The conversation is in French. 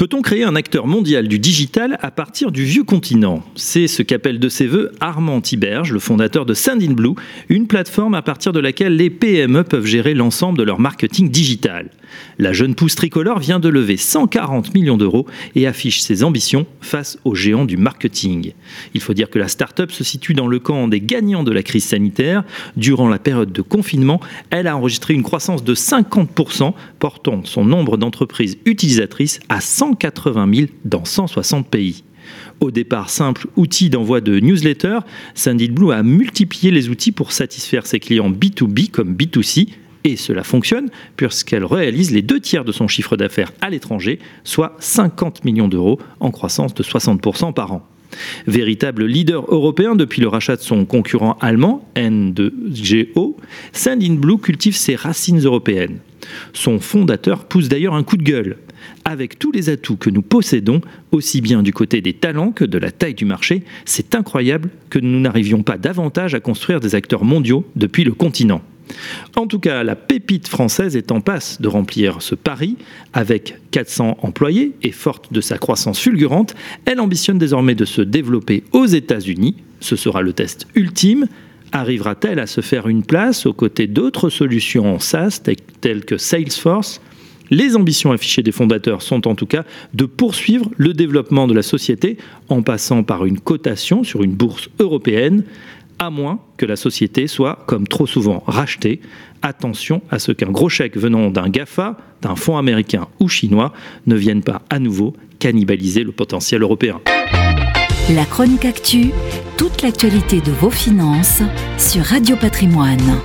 Peut-on créer un acteur mondial du digital à partir du vieux continent? C'est ce qu'appelle de ses voeux Armand Tiberge, le fondateur de Sendinblue, une plateforme à partir de laquelle les PME peuvent gérer l'ensemble de leur marketing digital. La jeune pousse tricolore vient de lever 140 millions d'euros et affiche ses ambitions face aux géants du marketing. Il faut dire que la start-up se situe dans le camp des gagnants de la crise sanitaire. Durant la période de confinement, elle a enregistré une croissance de 50%, portant son nombre d'entreprises utilisatrices à 100 180 000 dans 160 pays. Au départ simple outil d'envoi de newsletter, Blue a multiplié les outils pour satisfaire ses clients B2B comme B2C, et cela fonctionne puisqu'elle réalise les deux tiers de son chiffre d'affaires à l'étranger, soit 50 millions d'euros en croissance de 60% par an. Véritable leader européen depuis le rachat de son concurrent allemand, N2GO, Blue cultive ses racines européennes. Son fondateur pousse d'ailleurs un coup de gueule. Avec tous les atouts que nous possédons, aussi bien du côté des talents que de la taille du marché, c'est incroyable que nous n'arrivions pas davantage à construire des acteurs mondiaux depuis le continent. En tout cas, la pépite française est en passe de remplir ce pari. Avec 400 employés et forte de sa croissance fulgurante, elle ambitionne désormais de se développer aux États-Unis. Ce sera le test ultime. Arrivera-t-elle à se faire une place aux côtés d'autres solutions en SaaS telles que Salesforce les ambitions affichées des fondateurs sont en tout cas de poursuivre le développement de la société en passant par une cotation sur une bourse européenne, à moins que la société soit, comme trop souvent, rachetée. Attention à ce qu'un gros chèque venant d'un GAFA, d'un fonds américain ou chinois, ne vienne pas à nouveau cannibaliser le potentiel européen. La chronique actu, toute l'actualité de vos finances sur Radio Patrimoine.